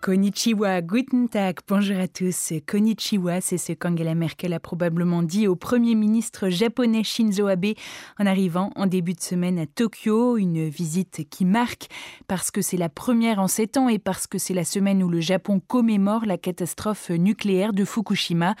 Konnichiwa, guten Tag, bonjour à tous. Konnichiwa, c'est ce qu'Angela Merkel a probablement dit au Premier ministre japonais Shinzo Abe en arrivant en début de semaine à Tokyo, une visite qui marque parce que c'est la première en sept ans et parce que c'est la semaine où le Japon commémore la catastrophe nucléaire de Fukushima.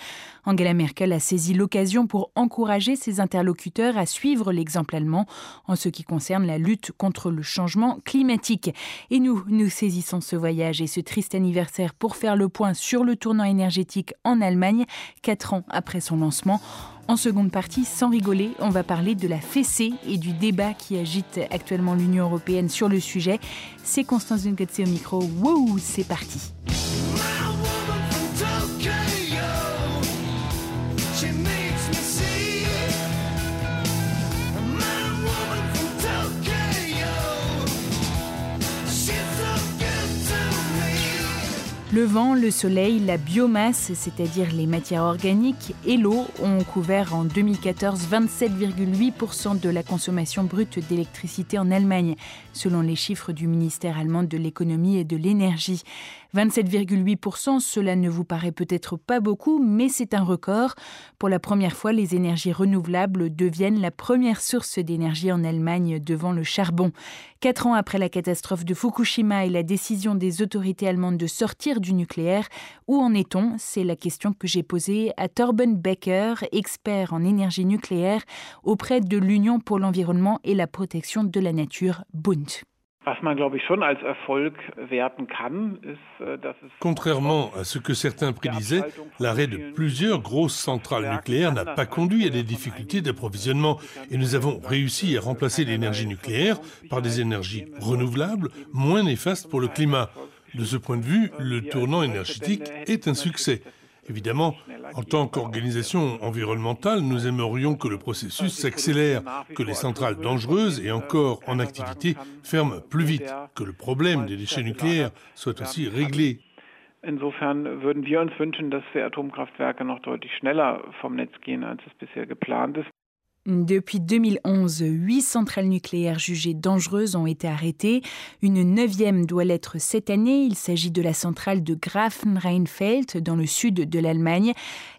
Angela Merkel a saisi l'occasion pour encourager ses interlocuteurs à suivre l'exemple allemand en ce qui concerne la lutte contre le changement climatique. Et nous, nous saisissons ce voyage et ce triste anniversaire pour faire le point sur le tournant énergétique en Allemagne, quatre ans après son lancement. En seconde partie, sans rigoler, on va parler de la fessée et du débat qui agite actuellement l'Union européenne sur le sujet. C'est Constance Zungetse au micro. Wouh, c'est parti. Le vent, le soleil, la biomasse, c'est-à-dire les matières organiques, et l'eau ont couvert en 2014 27,8% de la consommation brute d'électricité en Allemagne, selon les chiffres du ministère allemand de l'économie et de l'énergie. 27,8%, cela ne vous paraît peut-être pas beaucoup, mais c'est un record. Pour la première fois, les énergies renouvelables deviennent la première source d'énergie en Allemagne devant le charbon. Quatre ans après la catastrophe de Fukushima et la décision des autorités allemandes de sortir du nucléaire, où en est-on? C'est la question que j'ai posée à Torben Becker, expert en énergie nucléaire auprès de l'Union pour l'environnement et la protection de la nature, Bund. Contrairement à ce que certains prédisaient, l'arrêt de plusieurs grosses centrales nucléaires n'a pas conduit à des difficultés d'approvisionnement et nous avons réussi à remplacer l'énergie nucléaire par des énergies renouvelables moins néfastes pour le climat. De ce point de vue, le tournant énergétique est un succès. Évidemment, en tant qu'organisation environnementale, nous aimerions que le processus s'accélère, que les centrales dangereuses et encore en activité ferment plus vite, que le problème des déchets nucléaires soit aussi réglé. Insofern würden wir uns wünschen, dass die Atomkraftwerke noch deutlich schneller vom Netz gehen, als es bisher geplant ist. Depuis 2011, huit centrales nucléaires jugées dangereuses ont été arrêtées. Une neuvième doit l'être cette année. Il s'agit de la centrale de Grafenrheinfeld dans le sud de l'Allemagne.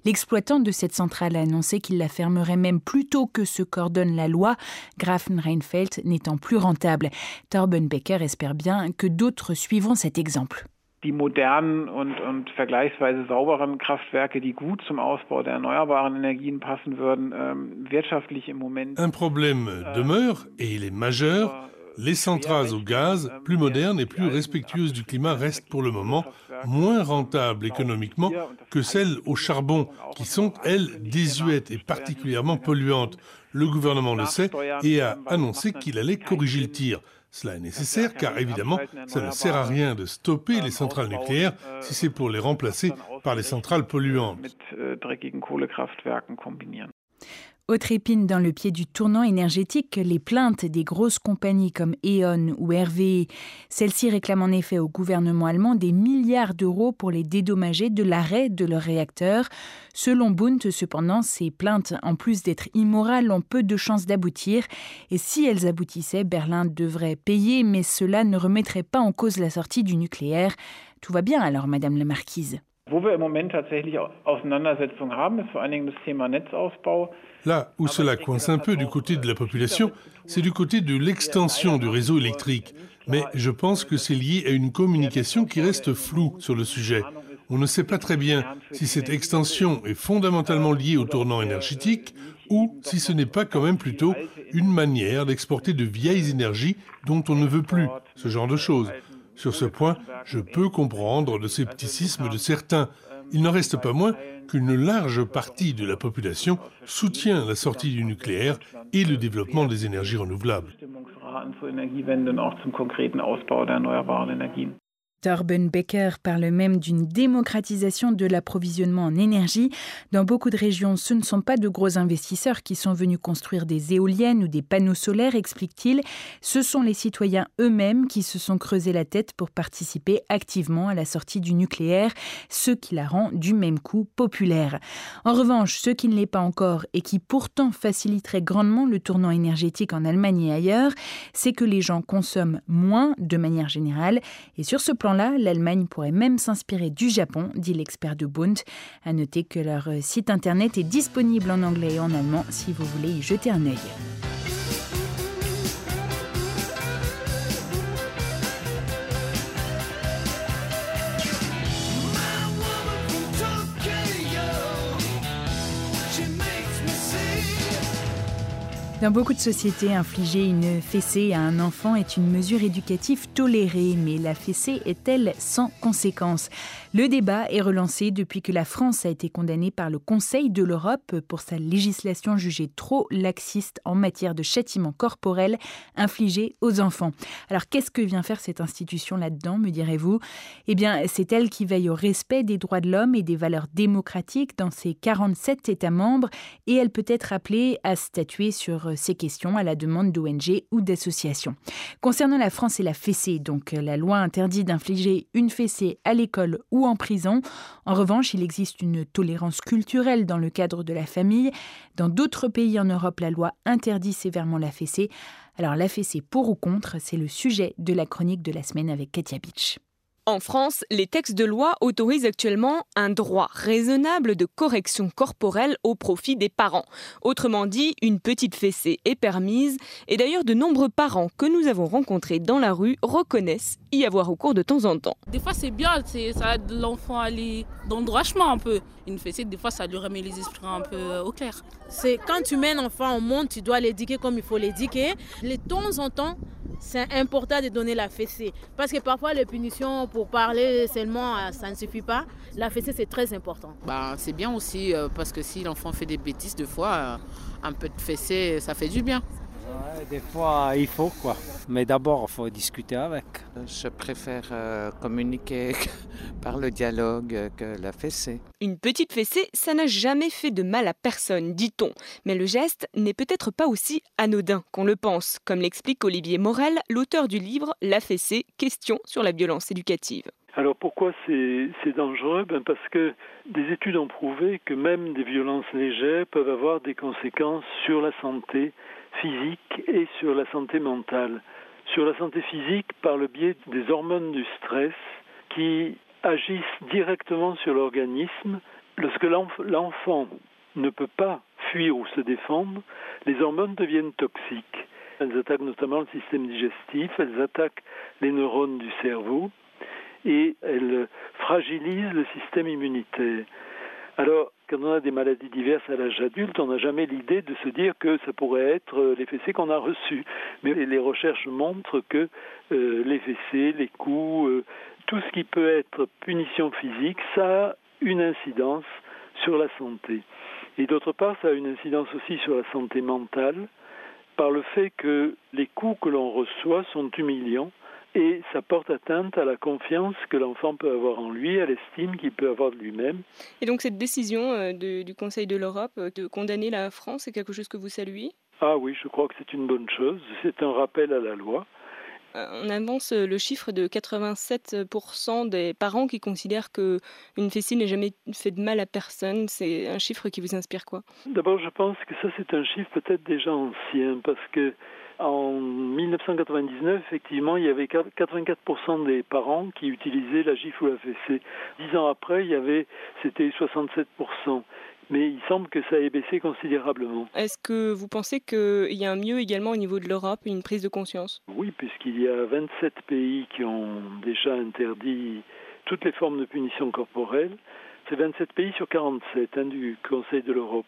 L'exploitant de cette centrale a annoncé qu'il la fermerait même plus tôt que ce qu'ordonne la loi, Grafenrheinfeld n'étant plus rentable. Torben Becker espère bien que d'autres suivront cet exemple. Die modernen und, und vergleichsweise sauberen Kraftwerke, die gut zum Ausbau der erneuerbaren Energien passen würden, ähm, wirtschaftlich im Moment. Un problème demeure et il est majeur. Les centrales au gaz, plus modernes et plus respectueuses du climat, restent pour le moment moins rentables économiquement que celles au charbon, qui sont, elles, désuètes et particulièrement polluantes. Le gouvernement le sait et a annoncé qu'il allait corriger le tir. Cela est nécessaire car évidemment, ça ne sert à rien de stopper les centrales nucléaires si c'est pour les remplacer par les centrales polluantes. Autre épine dans le pied du tournant énergétique, les plaintes des grosses compagnies comme E.ON ou RWE. Celles-ci réclament en effet au gouvernement allemand des milliards d'euros pour les dédommager de l'arrêt de leurs réacteurs. Selon Bund, cependant, ces plaintes, en plus d'être immorales, ont peu de chances d'aboutir. Et si elles aboutissaient, Berlin devrait payer, mais cela ne remettrait pas en cause la sortie du nucléaire. Tout va bien alors, Madame la Marquise. Là où cela coince un peu du côté de la population, c'est du côté de l'extension du réseau électrique. Mais je pense que c'est lié à une communication qui reste floue sur le sujet. On ne sait pas très bien si cette extension est fondamentalement liée au tournant énergétique ou si ce n'est pas quand même plutôt une manière d'exporter de vieilles énergies dont on ne veut plus, ce genre de choses. Sur ce point, je peux comprendre le scepticisme de certains. Il n'en reste pas moins qu'une large partie de la population soutient la sortie du nucléaire et le développement des énergies renouvelables. Torben Becker parle même d'une démocratisation de l'approvisionnement en énergie. Dans beaucoup de régions, ce ne sont pas de gros investisseurs qui sont venus construire des éoliennes ou des panneaux solaires, explique-t-il. Ce sont les citoyens eux-mêmes qui se sont creusés la tête pour participer activement à la sortie du nucléaire, ce qui la rend du même coup populaire. En revanche, ce qui ne l'est pas encore et qui pourtant faciliterait grandement le tournant énergétique en Allemagne et ailleurs, c'est que les gens consomment moins de manière générale. Et sur ce plan là l'Allemagne pourrait même s'inspirer du Japon, dit l'expert de Bund. À noter que leur site internet est disponible en anglais et en allemand si vous voulez y jeter un œil. Dans beaucoup de sociétés, infliger une fessée à un enfant est une mesure éducative tolérée, mais la fessée est-elle sans conséquence? Le débat est relancé depuis que la France a été condamnée par le Conseil de l'Europe pour sa législation jugée trop laxiste en matière de châtiment corporel infligé aux enfants. Alors qu'est-ce que vient faire cette institution là-dedans, me direz-vous? Eh bien, c'est elle qui veille au respect des droits de l'homme et des valeurs démocratiques dans ses 47 États membres et elle peut être appelée à statuer sur ces questions à la demande d'ONG ou d'associations. Concernant la France et la fessée, donc la loi interdit d'infliger une fessée à l'école ou en prison. En revanche, il existe une tolérance culturelle dans le cadre de la famille. Dans d'autres pays en Europe, la loi interdit sévèrement la fessée. Alors la fessée pour ou contre, c'est le sujet de la chronique de la semaine avec Katia Beach. En France, les textes de loi autorisent actuellement un droit raisonnable de correction corporelle au profit des parents. Autrement dit, une petite fessée est permise et d'ailleurs de nombreux parents que nous avons rencontrés dans la rue reconnaissent y avoir au cours de temps en temps. Des fois c'est bien, ça aide l'enfant à aller dans le droit chemin un peu. Une fessée, des fois ça lui remet les esprits un peu euh, au clair. C'est quand tu mets un enfant au monde, tu dois l'éduquer comme il faut l'éduquer. De temps en temps, c'est important de donner la fessée. Parce que parfois, les punitions pour parler seulement, euh, ça ne suffit pas. La fessée, c'est très important. Bah, c'est bien aussi, euh, parce que si l'enfant fait des bêtises, deux fois, euh, un peu de fessée, ça fait du bien des fois, il faut quoi. Mais d'abord, il faut discuter avec. Je préfère euh, communiquer par le dialogue que la fessée. Une petite fessée, ça n'a jamais fait de mal à personne, dit-on. Mais le geste n'est peut-être pas aussi anodin qu'on le pense, comme l'explique Olivier Morel, l'auteur du livre La fessée, question sur la violence éducative. Alors pourquoi c'est dangereux? Ben Parce que des études ont prouvé que même des violences légères peuvent avoir des conséquences sur la santé physique et sur la santé mentale. Sur la santé physique par le biais des hormones du stress qui agissent directement sur l'organisme. Lorsque l'enfant ne peut pas fuir ou se défendre, les hormones deviennent toxiques. Elles attaquent notamment le système digestif, elles attaquent les neurones du cerveau et elles fragilisent le système immunitaire. Alors, quand on a des maladies diverses à l'âge adulte, on n'a jamais l'idée de se dire que ça pourrait être euh, les fessées qu'on a reçues. Mais les recherches montrent que euh, les fessées, les coups, euh, tout ce qui peut être punition physique, ça a une incidence sur la santé. Et d'autre part, ça a une incidence aussi sur la santé mentale par le fait que les coups que l'on reçoit sont humiliants et ça porte atteinte à la confiance que l'enfant peut avoir en lui, à l'estime qu'il peut avoir de lui-même. Et donc cette décision euh, du Conseil de l'Europe euh, de condamner la France, c'est quelque chose que vous saluez? Ah oui, je crois que c'est une bonne chose. C'est un rappel à la loi. Euh, on avance le chiffre de 87% des parents qui considèrent que une fessée n'a jamais fait de mal à personne. C'est un chiffre qui vous inspire quoi? D'abord, je pense que ça c'est un chiffre peut-être déjà ancien parce que en 1999, effectivement, il y avait 84% des parents qui utilisaient la gifle ou la fessée. Dix ans après, il y avait, c'était 67%. Mais il semble que ça ait baissé considérablement. Est-ce que vous pensez qu'il y a un mieux également au niveau de l'Europe, une prise de conscience? Oui, puisqu'il y a 27 pays qui ont déjà interdit toutes les formes de punition corporelle. C'est 27 pays sur 47 hein, du Conseil de l'Europe.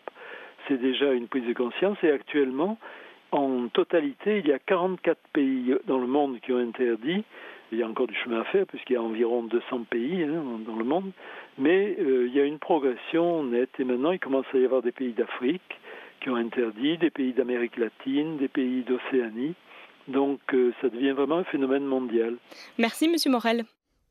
C'est déjà une prise de conscience et actuellement, en totalité, il y a 44 pays dans le monde qui ont interdit. Il y a encore du chemin à faire puisqu'il y a environ 200 pays hein, dans le monde. Mais euh, il y a une progression nette et maintenant il commence à y avoir des pays d'Afrique qui ont interdit, des pays d'Amérique latine, des pays d'Océanie. Donc euh, ça devient vraiment un phénomène mondial. Merci Monsieur Morel.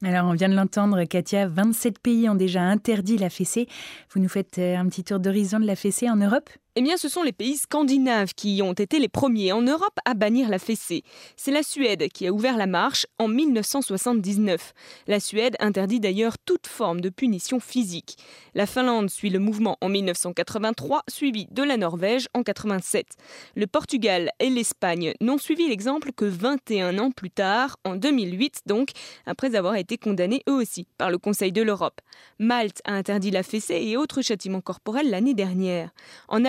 Alors, on vient de l'entendre, Katia, 27 pays ont déjà interdit la fessée. Vous nous faites euh, un petit tour d'horizon de la fessée en Europe? Eh bien, ce sont les pays scandinaves qui ont été les premiers en Europe à bannir la fessée. C'est la Suède qui a ouvert la marche en 1979. La Suède interdit d'ailleurs toute forme de punition physique. La Finlande suit le mouvement en 1983, suivi de la Norvège en 87. Le Portugal et l'Espagne n'ont suivi l'exemple que 21 ans plus tard, en 2008 donc, après avoir été condamnés eux aussi par le Conseil de l'Europe. Malte a interdit la fessée et autres châtiments corporels l'année dernière. En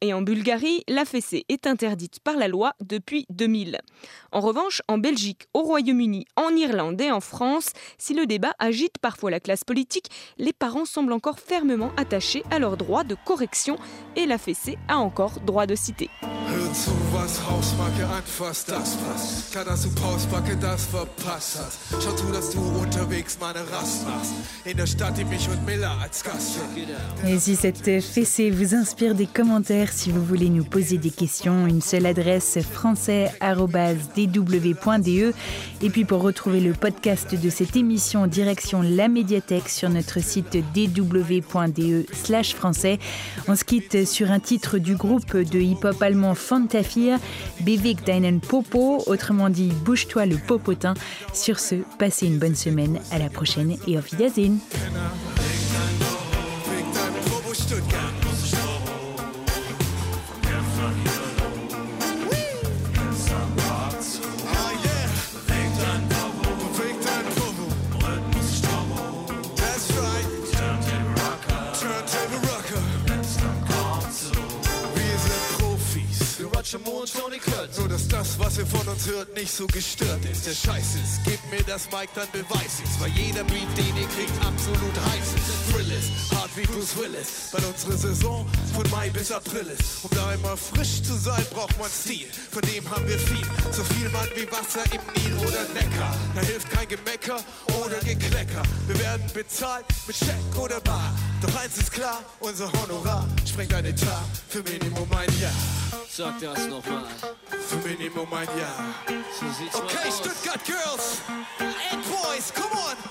et en Bulgarie, la est interdite par la loi depuis 2000. En revanche, en Belgique, au Royaume-Uni, en Irlande et en France, si le débat agite parfois la classe politique, les parents semblent encore fermement attachés à leur droit de correction et la a encore droit de citer. Et si cette fessée vous inspire des commentaires, si vous voulez nous poser des questions. Une seule adresse français.dw.de. Et puis pour retrouver le podcast de cette émission, direction la médiathèque sur notre site dw.de/slash français. On se quitte sur un titre du groupe de hip-hop allemand Fantafir, Beweg deinen Popo, autrement dit Bouge-toi le popotin. Sur ce, passez une bonne semaine. À la prochaine et auf Wiedersehen. Ihr von uns hört, nicht so gestört ist. Der Scheiß ist, gebt mir das Mic, dann beweis ich's. Weil jeder Beat, den ihr kriegt, absolut heiß ist. Thrill ist, hart wie Bruce Willis. Weil unsere Saison von Mai bis April ist. Um da immer frisch zu sein, braucht man Stil. Von dem haben wir viel. So viel Mann wie Wasser im Nil oder Neckar. Da hilft kein Gemecker oder Geklecker. Wir werden bezahlt mit Scheck oder Bar. Doch eins ist klar, unser Honorar sprengt ein Etat für Minimum ein Jahr sag das nochmal. Für Minimum ein Jahr. So sieht's okay, mal aus. Stuttgart Girls and Boys, come on!